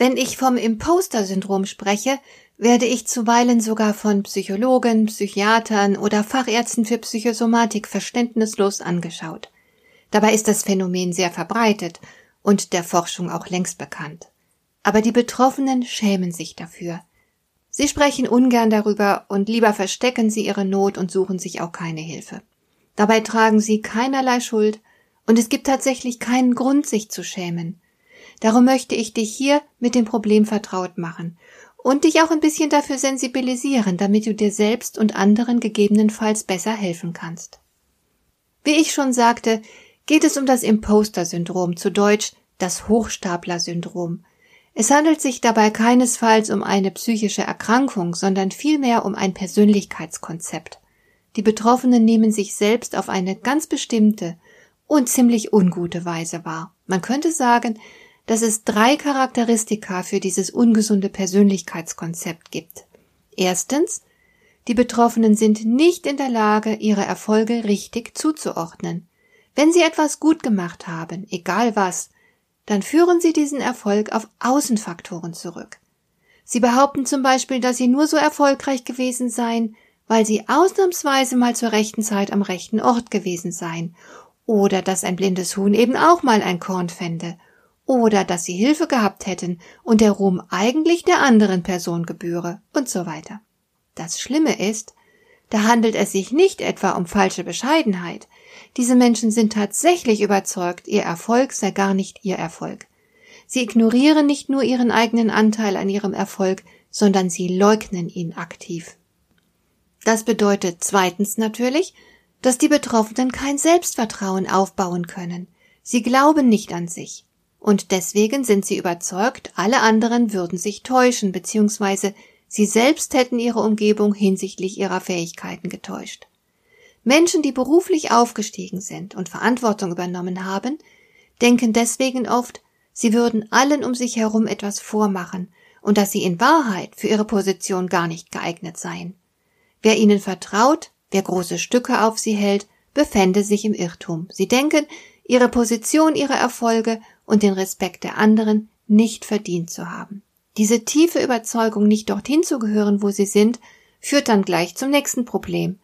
Wenn ich vom Imposter-Syndrom spreche, werde ich zuweilen sogar von Psychologen, Psychiatern oder Fachärzten für Psychosomatik verständnislos angeschaut. Dabei ist das Phänomen sehr verbreitet und der Forschung auch längst bekannt. Aber die Betroffenen schämen sich dafür. Sie sprechen ungern darüber und lieber verstecken sie ihre Not und suchen sich auch keine Hilfe. Dabei tragen sie keinerlei Schuld und es gibt tatsächlich keinen Grund, sich zu schämen. Darum möchte ich dich hier mit dem Problem vertraut machen und dich auch ein bisschen dafür sensibilisieren, damit du dir selbst und anderen gegebenenfalls besser helfen kannst. Wie ich schon sagte, geht es um das Imposter-Syndrom, zu Deutsch das Hochstapler-Syndrom. Es handelt sich dabei keinesfalls um eine psychische Erkrankung, sondern vielmehr um ein Persönlichkeitskonzept. Die Betroffenen nehmen sich selbst auf eine ganz bestimmte und ziemlich ungute Weise wahr. Man könnte sagen, dass es drei Charakteristika für dieses ungesunde Persönlichkeitskonzept gibt. Erstens, die Betroffenen sind nicht in der Lage, ihre Erfolge richtig zuzuordnen. Wenn sie etwas gut gemacht haben, egal was, dann führen sie diesen Erfolg auf Außenfaktoren zurück. Sie behaupten zum Beispiel, dass sie nur so erfolgreich gewesen seien, weil sie ausnahmsweise mal zur rechten Zeit am rechten Ort gewesen seien, oder dass ein blindes Huhn eben auch mal ein Korn fände, oder dass sie Hilfe gehabt hätten und der Ruhm eigentlich der anderen Person gebühre und so weiter. Das Schlimme ist, da handelt es sich nicht etwa um falsche Bescheidenheit. Diese Menschen sind tatsächlich überzeugt, ihr Erfolg sei gar nicht ihr Erfolg. Sie ignorieren nicht nur ihren eigenen Anteil an ihrem Erfolg, sondern sie leugnen ihn aktiv. Das bedeutet zweitens natürlich, dass die Betroffenen kein Selbstvertrauen aufbauen können. Sie glauben nicht an sich und deswegen sind sie überzeugt, alle anderen würden sich täuschen, beziehungsweise sie selbst hätten ihre Umgebung hinsichtlich ihrer Fähigkeiten getäuscht. Menschen, die beruflich aufgestiegen sind und Verantwortung übernommen haben, denken deswegen oft, sie würden allen um sich herum etwas vormachen und dass sie in Wahrheit für ihre Position gar nicht geeignet seien. Wer ihnen vertraut, wer große Stücke auf sie hält, befände sich im Irrtum. Sie denken, ihre Position, ihre Erfolge und den Respekt der anderen nicht verdient zu haben. Diese tiefe Überzeugung, nicht dorthin zu gehören, wo sie sind, führt dann gleich zum nächsten Problem.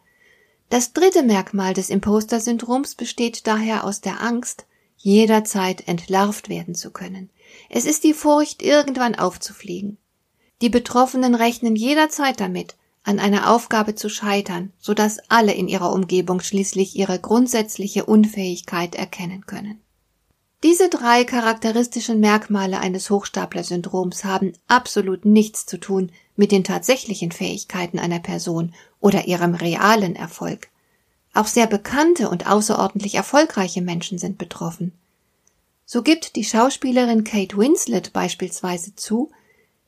Das dritte Merkmal des Imposter-Syndroms besteht daher aus der Angst, jederzeit entlarvt werden zu können. Es ist die Furcht, irgendwann aufzufliegen. Die Betroffenen rechnen jederzeit damit, an einer Aufgabe zu scheitern, so dass alle in ihrer Umgebung schließlich ihre grundsätzliche Unfähigkeit erkennen können. Diese drei charakteristischen Merkmale eines Hochstapler-Syndroms haben absolut nichts zu tun mit den tatsächlichen Fähigkeiten einer Person oder ihrem realen Erfolg. Auch sehr bekannte und außerordentlich erfolgreiche Menschen sind betroffen. So gibt die Schauspielerin Kate Winslet beispielsweise zu,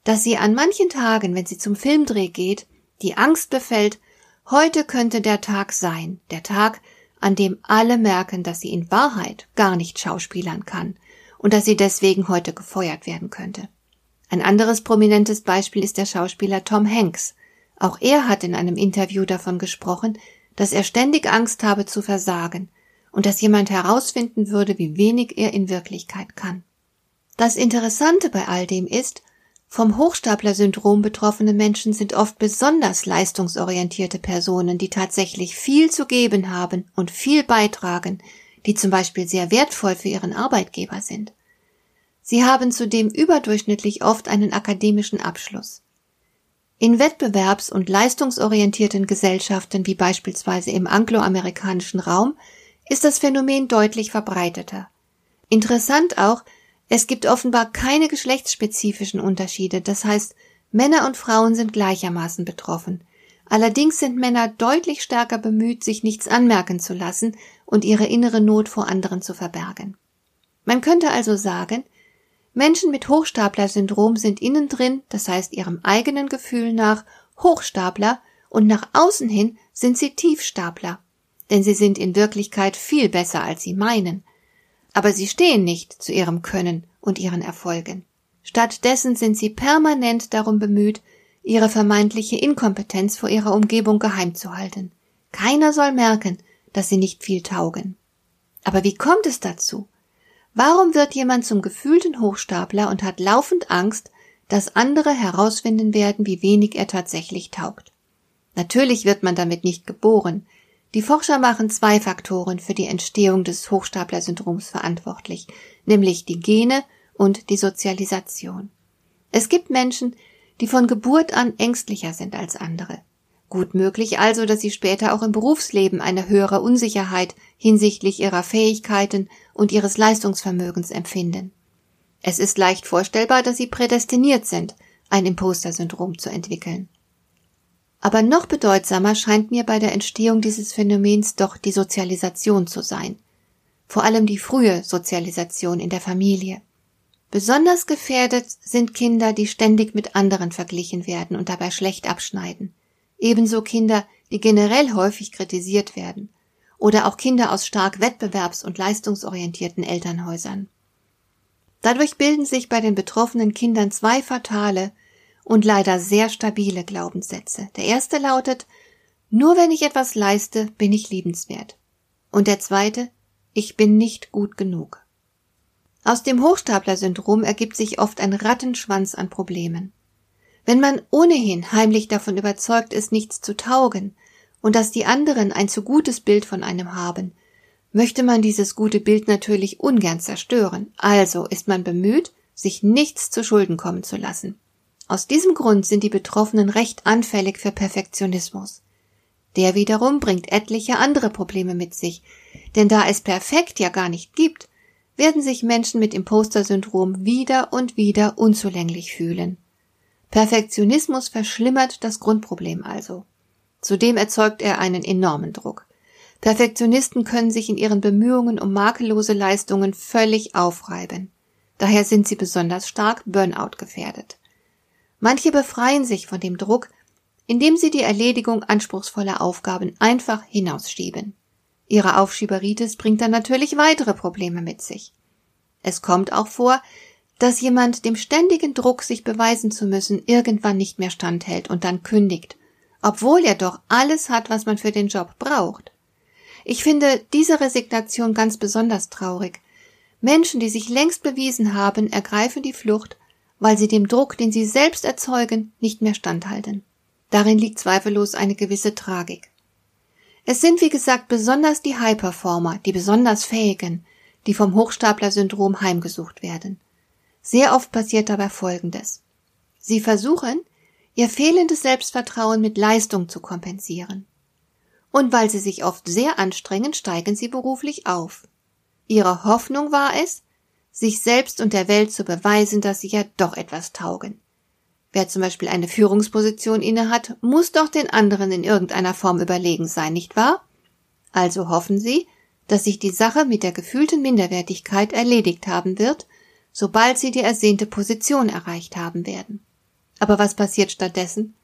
dass sie an manchen Tagen, wenn sie zum Filmdreh geht, die Angst befällt, heute könnte der Tag sein, der Tag, an dem alle merken, dass sie in Wahrheit gar nicht schauspielern kann und dass sie deswegen heute gefeuert werden könnte. Ein anderes prominentes Beispiel ist der Schauspieler Tom Hanks. Auch er hat in einem Interview davon gesprochen, dass er ständig Angst habe zu versagen und dass jemand herausfinden würde, wie wenig er in Wirklichkeit kann. Das Interessante bei all dem ist, vom Hochstapler-Syndrom betroffene Menschen sind oft besonders leistungsorientierte Personen, die tatsächlich viel zu geben haben und viel beitragen, die zum Beispiel sehr wertvoll für ihren Arbeitgeber sind. Sie haben zudem überdurchschnittlich oft einen akademischen Abschluss. In wettbewerbs- und leistungsorientierten Gesellschaften wie beispielsweise im angloamerikanischen Raum ist das Phänomen deutlich verbreiteter. Interessant auch, es gibt offenbar keine geschlechtsspezifischen Unterschiede, das heißt, Männer und Frauen sind gleichermaßen betroffen. Allerdings sind Männer deutlich stärker bemüht, sich nichts anmerken zu lassen und ihre innere Not vor anderen zu verbergen. Man könnte also sagen, Menschen mit Hochstapler-Syndrom sind innen drin, das heißt ihrem eigenen Gefühl nach, Hochstapler und nach außen hin sind sie Tiefstapler. Denn sie sind in Wirklichkeit viel besser, als sie meinen. Aber sie stehen nicht zu ihrem Können und ihren Erfolgen. Stattdessen sind sie permanent darum bemüht, ihre vermeintliche Inkompetenz vor ihrer Umgebung geheim zu halten. Keiner soll merken, dass sie nicht viel taugen. Aber wie kommt es dazu? Warum wird jemand zum gefühlten Hochstapler und hat laufend Angst, dass andere herausfinden werden, wie wenig er tatsächlich taugt? Natürlich wird man damit nicht geboren. Die Forscher machen zwei Faktoren für die Entstehung des Hochstapler-Syndroms verantwortlich, nämlich die Gene und die Sozialisation. Es gibt Menschen, die von Geburt an ängstlicher sind als andere. Gut möglich also, dass sie später auch im Berufsleben eine höhere Unsicherheit hinsichtlich ihrer Fähigkeiten und ihres Leistungsvermögens empfinden. Es ist leicht vorstellbar, dass sie prädestiniert sind, ein Imposter-Syndrom zu entwickeln. Aber noch bedeutsamer scheint mir bei der Entstehung dieses Phänomens doch die Sozialisation zu sein. Vor allem die frühe Sozialisation in der Familie. Besonders gefährdet sind Kinder, die ständig mit anderen verglichen werden und dabei schlecht abschneiden. Ebenso Kinder, die generell häufig kritisiert werden. Oder auch Kinder aus stark wettbewerbs- und leistungsorientierten Elternhäusern. Dadurch bilden sich bei den betroffenen Kindern zwei fatale und leider sehr stabile Glaubenssätze. Der erste lautet, nur wenn ich etwas leiste, bin ich liebenswert. Und der zweite, ich bin nicht gut genug. Aus dem Hochstapler-Syndrom ergibt sich oft ein Rattenschwanz an Problemen. Wenn man ohnehin heimlich davon überzeugt ist, nichts zu taugen und dass die anderen ein zu gutes Bild von einem haben, möchte man dieses gute Bild natürlich ungern zerstören, also ist man bemüht, sich nichts zu Schulden kommen zu lassen. Aus diesem Grund sind die Betroffenen recht anfällig für Perfektionismus. Der wiederum bringt etliche andere Probleme mit sich, denn da es perfekt ja gar nicht gibt, werden sich Menschen mit Imposter-Syndrom wieder und wieder unzulänglich fühlen. Perfektionismus verschlimmert das Grundproblem also. Zudem erzeugt er einen enormen Druck. Perfektionisten können sich in ihren Bemühungen um makellose Leistungen völlig aufreiben. Daher sind sie besonders stark Burnout gefährdet. Manche befreien sich von dem Druck, indem sie die Erledigung anspruchsvoller Aufgaben einfach hinausschieben. Ihre Aufschieberitis bringt dann natürlich weitere Probleme mit sich. Es kommt auch vor, dass jemand dem ständigen Druck, sich beweisen zu müssen, irgendwann nicht mehr standhält und dann kündigt, obwohl er doch alles hat, was man für den Job braucht. Ich finde diese Resignation ganz besonders traurig. Menschen, die sich längst bewiesen haben, ergreifen die Flucht, weil sie dem Druck, den sie selbst erzeugen, nicht mehr standhalten. Darin liegt zweifellos eine gewisse Tragik. Es sind, wie gesagt, besonders die High-Performer, die besonders Fähigen, die vom Hochstapler-Syndrom heimgesucht werden. Sehr oft passiert dabei Folgendes. Sie versuchen, ihr fehlendes Selbstvertrauen mit Leistung zu kompensieren. Und weil sie sich oft sehr anstrengen, steigen sie beruflich auf. Ihre Hoffnung war es, sich selbst und der Welt zu beweisen, dass sie ja doch etwas taugen. Wer zum Beispiel eine Führungsposition innehat, muss doch den anderen in irgendeiner Form überlegen sein, nicht wahr? Also hoffen sie, dass sich die Sache mit der gefühlten Minderwertigkeit erledigt haben wird, sobald sie die ersehnte Position erreicht haben werden. Aber was passiert stattdessen?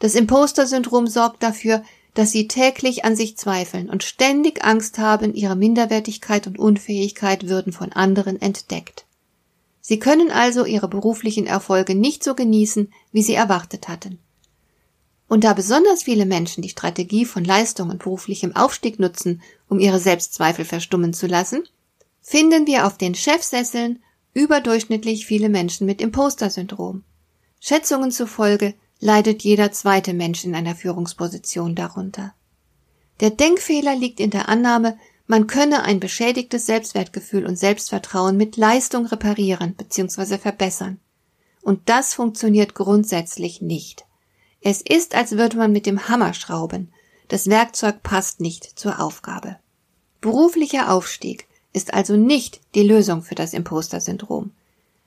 Das Imposter-Syndrom sorgt dafür, dass sie täglich an sich zweifeln und ständig Angst haben, ihre Minderwertigkeit und Unfähigkeit würden von anderen entdeckt. Sie können also ihre beruflichen Erfolge nicht so genießen, wie sie erwartet hatten. Und da besonders viele Menschen die Strategie von Leistung und beruflichem Aufstieg nutzen, um ihre Selbstzweifel verstummen zu lassen, finden wir auf den Chefsesseln überdurchschnittlich viele Menschen mit Imposter-Syndrom. Schätzungen zufolge leidet jeder zweite Mensch in einer Führungsposition darunter. Der Denkfehler liegt in der Annahme, man könne ein beschädigtes Selbstwertgefühl und Selbstvertrauen mit Leistung reparieren bzw. verbessern. Und das funktioniert grundsätzlich nicht. Es ist, als würde man mit dem Hammer schrauben. Das Werkzeug passt nicht zur Aufgabe. Beruflicher Aufstieg ist also nicht die Lösung für das Imposter-Syndrom.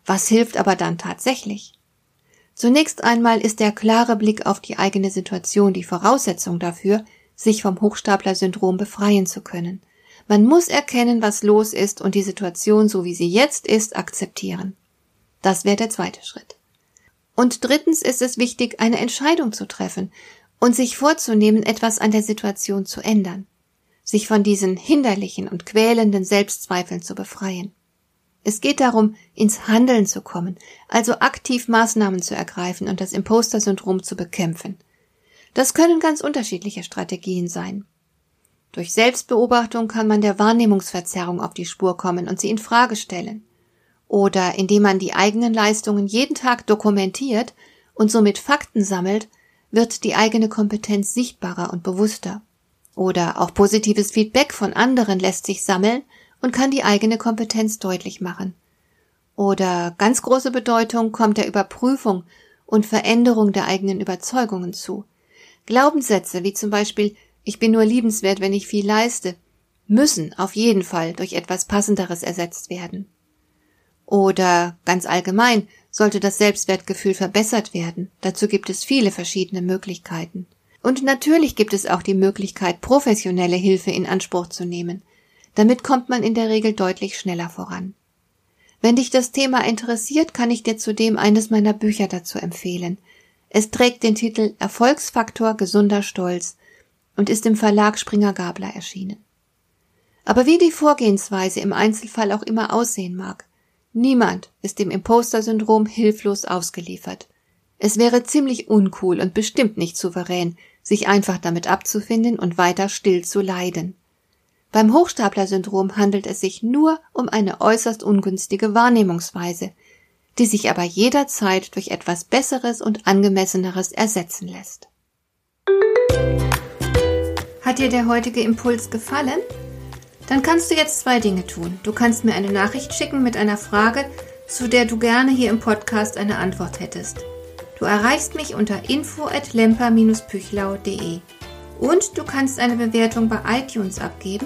Was hilft aber dann tatsächlich? Zunächst einmal ist der klare Blick auf die eigene Situation die Voraussetzung dafür, sich vom Hochstapler-Syndrom befreien zu können. Man muss erkennen, was los ist und die Situation, so wie sie jetzt ist, akzeptieren. Das wäre der zweite Schritt. Und drittens ist es wichtig, eine Entscheidung zu treffen und sich vorzunehmen, etwas an der Situation zu ändern, sich von diesen hinderlichen und quälenden Selbstzweifeln zu befreien. Es geht darum, ins Handeln zu kommen, also aktiv Maßnahmen zu ergreifen und das Imposter-Syndrom zu bekämpfen. Das können ganz unterschiedliche Strategien sein. Durch Selbstbeobachtung kann man der Wahrnehmungsverzerrung auf die Spur kommen und sie in Frage stellen. Oder indem man die eigenen Leistungen jeden Tag dokumentiert und somit Fakten sammelt, wird die eigene Kompetenz sichtbarer und bewusster. Oder auch positives Feedback von anderen lässt sich sammeln und kann die eigene Kompetenz deutlich machen. Oder ganz große Bedeutung kommt der Überprüfung und Veränderung der eigenen Überzeugungen zu. Glaubenssätze wie zum Beispiel ich bin nur liebenswert, wenn ich viel leiste, müssen auf jeden Fall durch etwas Passenderes ersetzt werden. Oder ganz allgemein sollte das Selbstwertgefühl verbessert werden. Dazu gibt es viele verschiedene Möglichkeiten. Und natürlich gibt es auch die Möglichkeit, professionelle Hilfe in Anspruch zu nehmen. Damit kommt man in der Regel deutlich schneller voran. Wenn dich das Thema interessiert, kann ich dir zudem eines meiner Bücher dazu empfehlen. Es trägt den Titel Erfolgsfaktor gesunder Stolz und ist im Verlag Springer Gabler erschienen. Aber wie die Vorgehensweise im Einzelfall auch immer aussehen mag, niemand ist dem Imposter-Syndrom hilflos ausgeliefert. Es wäre ziemlich uncool und bestimmt nicht souverän, sich einfach damit abzufinden und weiter still zu leiden. Beim Hochstapler-Syndrom handelt es sich nur um eine äußerst ungünstige Wahrnehmungsweise, die sich aber jederzeit durch etwas Besseres und Angemesseneres ersetzen lässt. Hat dir der heutige Impuls gefallen? Dann kannst du jetzt zwei Dinge tun. Du kannst mir eine Nachricht schicken mit einer Frage, zu der du gerne hier im Podcast eine Antwort hättest. Du erreichst mich unter info@lemper-püchlau.de. Und du kannst eine Bewertung bei iTunes abgeben,